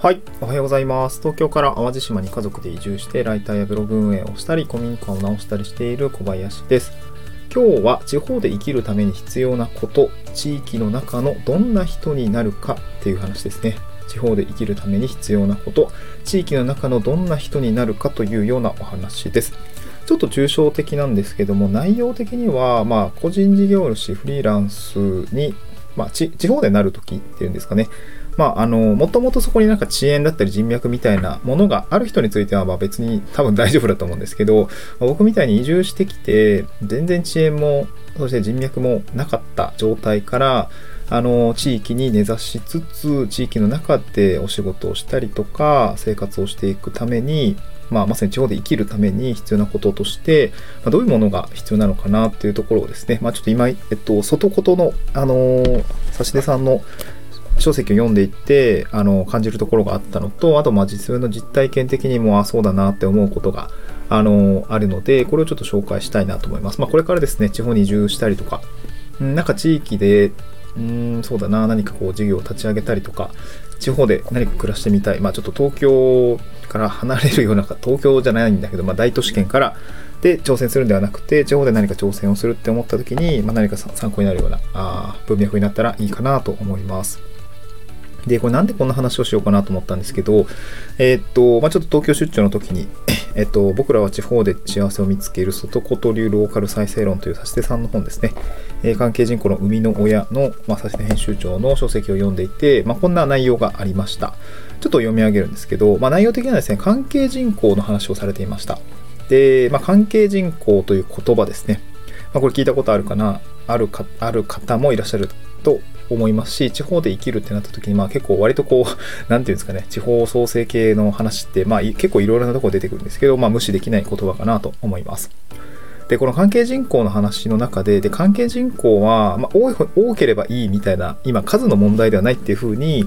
はい、おはようございます。東京から淡路島に家族で移住して、ライターやブログ運営をしたり、古民家を直したりしている小林です。今日は地方で生きるために必要なこと、地域の中のどんな人になるかっていう話ですね。地方で生きるために必要なこと、地域の中のどんな人になるかというようなお話です。ちょっと抽象的なんですけども、内容的には、まあ、個人事業主、フリーランスに、まあ、地方でなるときっていうんですかね。まあ、あの、もともとそこになんか遅延だったり人脈みたいなものがある人については、まあ別に多分大丈夫だと思うんですけど、僕みたいに移住してきて、全然遅延も、そして人脈もなかった状態から、あの、地域に根ざしつつ、地域の中でお仕事をしたりとか、生活をしていくために、まあ、まさに地方で生きるために必要なこととして、まあ、どういうものが必要なのかなっていうところをですね、まあ、ちょっと今、えっと、外ことの、あのー、指出さんの書籍を読んでいってあの感じるところがあったのとあとまあ実分の実体験的にもあそうだなって思うことがあのあるのでこれをちょっと紹介したいなと思います。まあ、これからですね地方に移住したりとかなんか地域でうんそうだな何かこう事業を立ち上げたりとか地方で何か暮らしてみたいまあちょっと東京から離れるような 東京じゃないんだけど、まあ、大都市圏からで挑戦するんではなくて地方で何か挑戦をするって思った時に、まあ、何か参考になるようなあ文脈になったらいいかなと思います。で、これなんでこんな話をしようかなと思ったんですけど、えー、っと、まあ、ちょっと東京出張の時に、えっと、僕らは地方で幸せを見つける外こと流ローカル再生論という指し手さんの本ですね、えー、関係人口の生みの親の、まあ、指し手編集長の書籍を読んでいて、まあ、こんな内容がありました。ちょっと読み上げるんですけど、まあ、内容的にはですね、関係人口の話をされていました。で、まあ、関係人口という言葉ですね。まあ、これ聞いたことあるかな？あるか、ある方もいらっしゃると思いますし、地方で生きるってなった時に、まあ結構割とこう、なんていうんですかね、地方創生系の話って、まあ結構いろいろなとこ出てくるんですけど、まあ無視できない言葉かなと思います。で、この関係人口の話の中で、で、関係人口は、まあ多い、多ければいいみたいな、今数の問題ではないっていうふうに、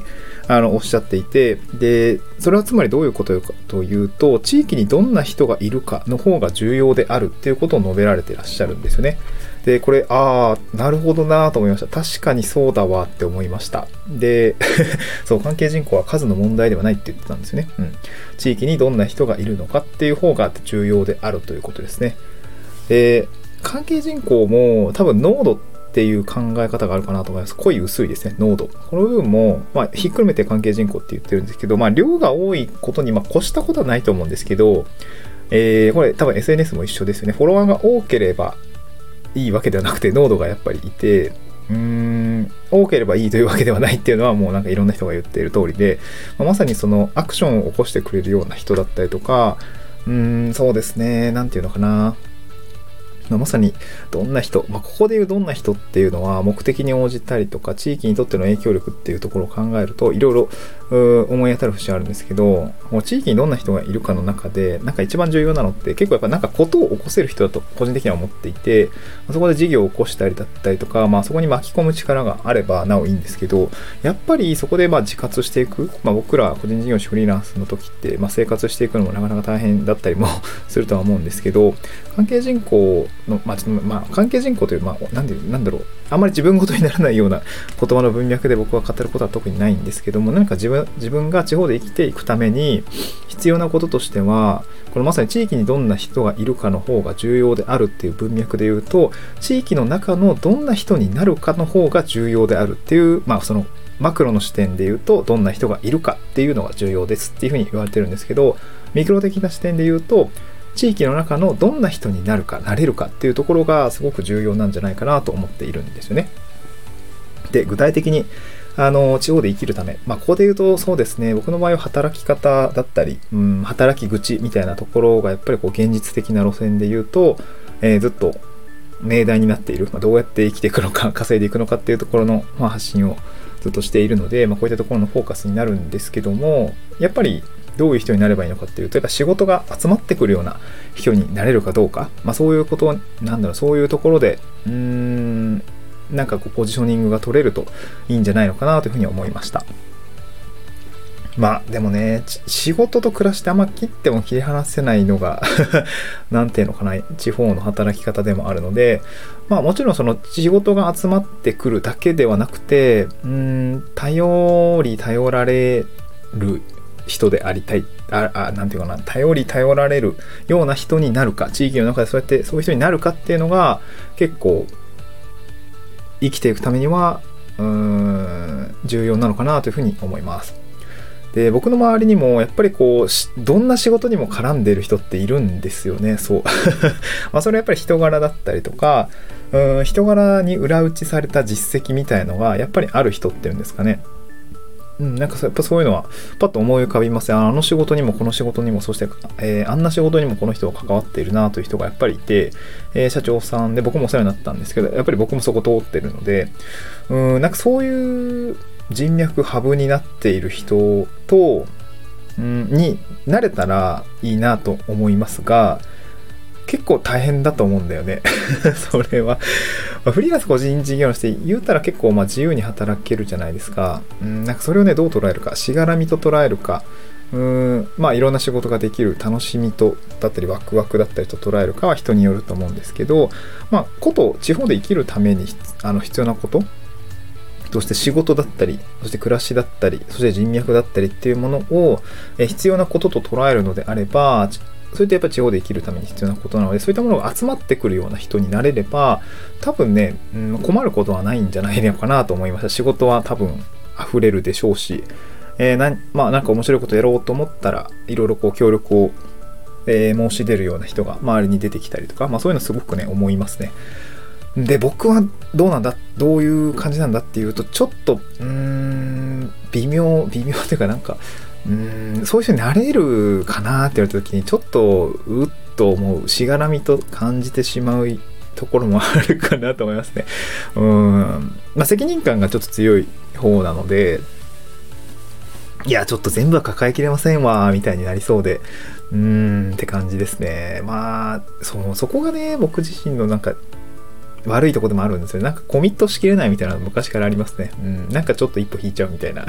あの、おっしゃっていて、で、それはつまりどういうことかというと、地域にどんな人がいるかの方が重要であるっていうことを述べられてらっしゃるんですよね。で、これ、ああ、なるほどなと思いました。確かにそうだわって思いました。で、そう、関係人口は数の問題ではないって言ってたんですよね。うん。地域にどんな人がいるのかっていう方が重要であるということですね。で、関係人口も多分濃度っていう考え方があるかなと思います。濃い薄いですね、濃度。この部分も、まあ、ひっくるめて関係人口って言ってるんですけど、まあ、量が多いことに、まあ、越したことはないと思うんですけど、えー、これ多分 SNS も一緒ですよね。フォロワーが多ければいいわけではなくて濃度がやっぱりいてうーん。多ければいいというわけではないっていうのはもうなんかいろんな人が言っている通りで、まあ、まさにそのアクションを起こしてくれるような人だったりとかうーんそうですね何て言うのかな。まあ、まさにどんな人、まあ、ここでいうどんな人っていうのは目的に応じたりとか地域にとっての影響力っていうところを考えるといろいろ思い当たる節あるんですけどもう地域にどんな人がいるかの中でなんか一番重要なのって結構やっぱなんかことを起こせる人だと個人的には思っていてそこで事業を起こしたりだったりとか、まあ、そこに巻き込む力があればなおいいんですけどやっぱりそこでまあ自活していく、まあ、僕ら個人事業主フリーランスの時って、まあ、生活していくのもなかなか大変だったりも するとは思うんですけど関係人口の、まあ、ちょっとまあ、関係人口という、まあ、なんで、なんだろう、あんまり自分ごとにならないような言葉の文脈で僕は語ることは特にないんですけども、何か自分自分が地方で生きていくために必要なこととしては、このまさに地域にどんな人がいるかの方が重要であるっていう文脈で言うと、地域の中のどんな人になるかの方が重要であるっていう、まあ、そのマクロの視点で言うと、どんな人がいるかっていうのが重要ですっていうふうに言われてるんですけど、ミクロ的な視点で言うと、地域の中のどんな人になるかなれるかっていうところがすごく重要なんじゃないかなと思っているんですよね。で具体的にあの地方で生きるため、まあ、ここで言うとそうですね。僕の場合は働き方だったり、うん、働き口みたいなところがやっぱりこう現実的な路線で言うと、えー、ずっと命題になっている、まあ、どうやって生きていくのか 稼いでいくのかっていうところの、まあ、発信をずっとしているので、まあ、こういったところのフォーカスになるんですけどもやっぱりどういう人になればいいのかっていうと、やっぱ仕事が集まってくるような人になれるかどうか、まあそういうこと、なんだろう、そういうところで、うーん、なんかこうポジショニングが取れるといいんじゃないのかなというふうに思いました。まあでもね、仕事と暮らしてあんま切っても切り離せないのが なんていうのかな、地方の働き方でもあるので、まあもちろんその仕事が集まってくるだけではなくて、うん、頼り頼られる人でありたい、あ、あなんていうかな、頼り頼られるような人になるか、地域の中でそうやってそういう人になるかっていうのが結構生きていくためには、うーん、重要なのかなというふうに思います。で僕の周りにもやっぱりこうどんな仕事にも絡んでる人っているんですよね。そう。まあそれはやっぱり人柄だったりとかうん人柄に裏打ちされた実績みたいのがやっぱりある人っていうんですかね。うん、なんかやっぱそういうのはパッと思い浮かびますあの仕事にもこの仕事にもそして、えー、あんな仕事にもこの人が関わっているなという人がやっぱりいて、えー、社長さんで僕もお世話になったんですけどやっぱり僕もそこ通ってるのでうんなんかそういう人脈ハブになっている人と、うん、になれたらいいなと思いますが、結構大変だと思うんだよね。それは。フリーランス個人事業主して言うたら結構まあ自由に働けるじゃないですか。うん、なんかそれをね、どう捉えるか、しがらみと捉えるか、うん、まあいろんな仕事ができる楽しみと、だったりワクワクだったりと捉えるかは人によると思うんですけど、まあ、こと地方で生きるためにあの必要なこと。そして仕事だったり、そして暮らしだったり、そして人脈だったりっていうものを、え必要なことと捉えるのであれば、それってやっぱ地方で生きるために必要なことなので、そういったものが集まってくるような人になれれば、多分ね、うん、困ることはないんじゃないのかなと思いました。仕事は多分溢れるでしょうし、えー、なまあなんか面白いことやろうと思ったら、いろいろこう協力を、えー、申し出るような人が周りに出てきたりとか、まあそういうのすごくね、思いますね。で、僕はどうなんだ、どういう感じなんだっていうと、ちょっと、うーん、微妙、微妙というかなんか、うん、そういう人になれるかなって言われた時に、ちょっと、うっと思う、しがらみと感じてしまうところもあるかなと思いますね。うん。まあ、責任感がちょっと強い方なので、いや、ちょっと全部は抱えきれませんわ、みたいになりそうで、うーんって感じですね。まあ、そう、そこがね、僕自身のなんか悪いとこでもあるんですよ。なんかコミットしきれないみたいなの昔からありますね。うん。なんかちょっと一歩引いちゃうみたいな。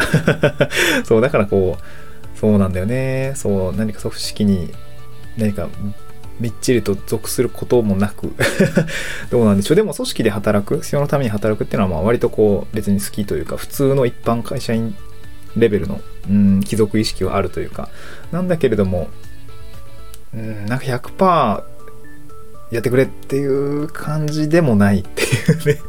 そう、だからこう、そうなんだよね。そう、何か組織に何かみっちりと属することもなく どうなんでしょう。でも組織で働く、必要のために働くっていうのはまあ割とこう別に好きというか、普通の一般会社員レベルの、うん、貴族意識はあるというか、なんだけれども、うん、なんか100%やってくれっていう感じでもないっていうね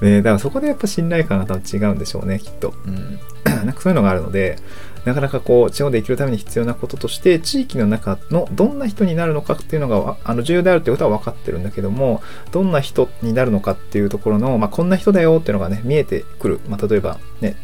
ね。だからそこでやっぱ信頼感が多分違うんでしょうね、きっと。うん。なんかそういうのがあるので、なかなかこう、地方で生きるために必要なこととして、地域の中のどんな人になるのかっていうのが、あの、重要であるっていうことは分かってるんだけども、どんな人になるのかっていうところの、まあ、こんな人だよっていうのがね、見えてくる。まあ、例えばね、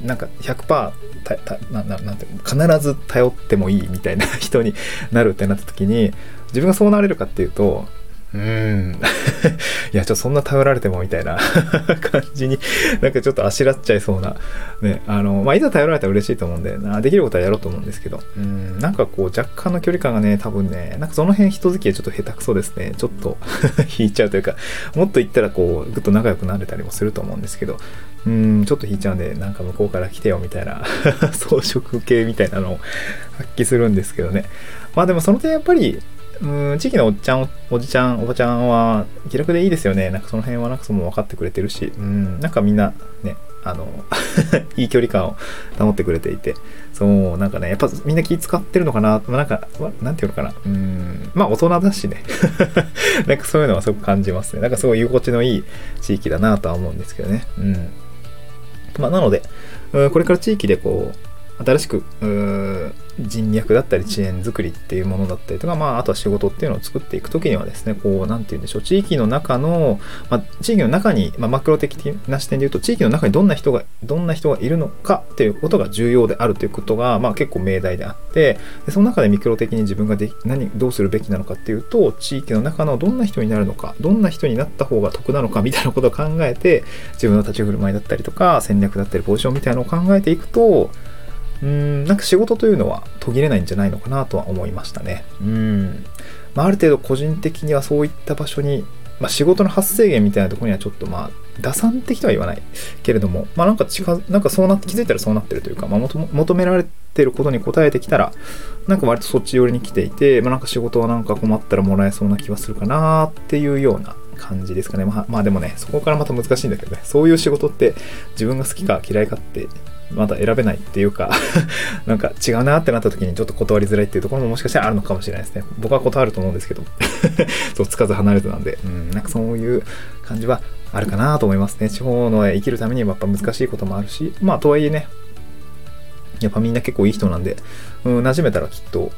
なんか100%たたなななんて必ず頼ってもいいみたいな人になるってなった時に自分がそうなれるかっていうとうーん。いや、ちょっとそんな頼られてもみたいな 感じに、なんかちょっとあしらっちゃいそうな。ね、あの、まあ、いざ頼られたら嬉しいと思うんで、なできることはやろうと思うんですけど、うん、なんかこう、若干の距離感がね、多分ね、なんかその辺人付き合いちょっと下手くそですね。ちょっと 引いちゃうというか、もっと言ったらこう、ぐっと仲良くなれたりもすると思うんですけど、うん、ちょっと引いちゃうんで、なんか向こうから来てよみたいな装飾系みたいなのを発揮するんですけどね。まあでもその点やっぱり、うん、地域のおっちゃん、おじちゃん、おばちゃんは気楽でいいですよね。なんかその辺はなんかその分かってくれてるし、うん、なんかみんなね、あの いい距離感を保ってくれていて、そう、なんかね、やっぱみんな気使ってるのかな、なんか、なんていうのかな、うん、まあ大人だしね、なんかそういうのはすごく感じますね。なんかすごい居心地のいい地域だなとは思うんですけどね。うん。まあなので、これから地域でこう、新しく、人脈だったり遅延作りっていうものだったりとか、まあ、あとは仕事っていうのを作っていくときにはですね、こう、なんて言うんでしょう、地域の中の、まあ、地域の中に、まあ、マクロ的な視点で言うと、地域の中にどんな人が、どんな人がいるのかっていうことが重要であるということが、まあ、結構命題であって、でその中でミクロ的に自分がで何、どうするべきなのかっていうと、地域の中のどんな人になるのか、どんな人になった方が得なのかみたいなことを考えて、自分の立ち振る舞いだったりとか、戦略だったり、ポジションみたいなのを考えていくと、うん、なんか仕事というのは途切れないんじゃないのかなとは思いましたね。うん。まあ、ある程度個人的にはそういった場所に、まあ、仕事の発生源みたいなところにはちょっとまあ、打算的とは言わないけれども、まあなんか違う、なんかそうなって、気づいたらそうなってるというか、まあ求められてることに応えてきたら、なんか割とそっち寄りに来ていて、まあなんか仕事はなんか困ったらもらえそうな気はするかなっていうような感じですかね。まあ、まあでもね、そこからまた難しいんだけどね、そういう仕事って自分が好きか嫌いかってまだ選べないっていうか なんか違うなってなった時にちょっと断りづらいっていうところももしかしたらあるのかもしれないですね。僕は断ると思うんですけど そう、つかず離れずなんで、うん、なんかそういう感じはあるかなと思いますね。地方の生きるためにはやっぱ難しいこともあるし、まあとはいえね、やっぱみんな結構いい人なんで、うん、馴染めたらきっと、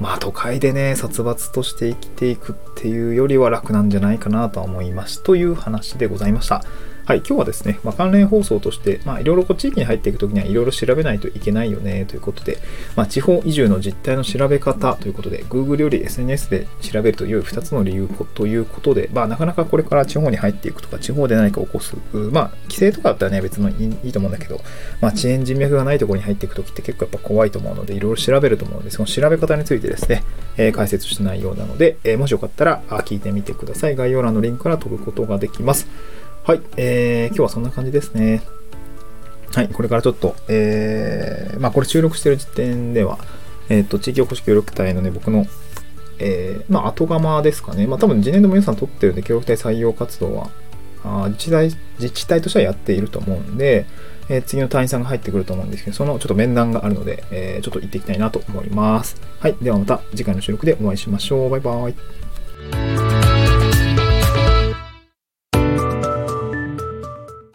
まあ都会でね、殺伐として生きていくっていうよりは楽なんじゃないかなとは思います。という話でございました。はい、今日はですね、まあ、関連放送として、まあ、いろいろこう地域に入っていくときにはいろいろ調べないといけないよねということで、まあ、地方移住の実態の調べ方ということで、Google より SNS で調べると良い2つの理由ということで、まあ、なかなかこれから地方に入っていくとか、地方で何か起こす、まあ、規制とかだったらね、別のいいと思うんだけど、まあ、遅延人脈がないところに入っていくときって結構やっぱ怖いと思うので、いろいろ調べると思うので、その調べ方についてですね、えー、解説した内容なので、えー、もしよかったら聞いてみてください。概要欄のリンクから飛ぶことができます。はい、えー、今日はそんな感じですね。はい、これからちょっと、えー、まあこれ収録してる時点では、えっ、ー、と、地域おこし協力隊のね、僕の、えー、まあ後釜ですかね。まあ多分次年度も皆さん取ってるんで、協力隊採用活動は、あ自治体、自治体としてはやっていると思うんで、えー、次の隊員さんが入ってくると思うんですけど、そのちょっと面談があるので、えー、ちょっと行っていきたいなと思います。はい。ではまた次回の収録でお会いしましょう。バイバーイ。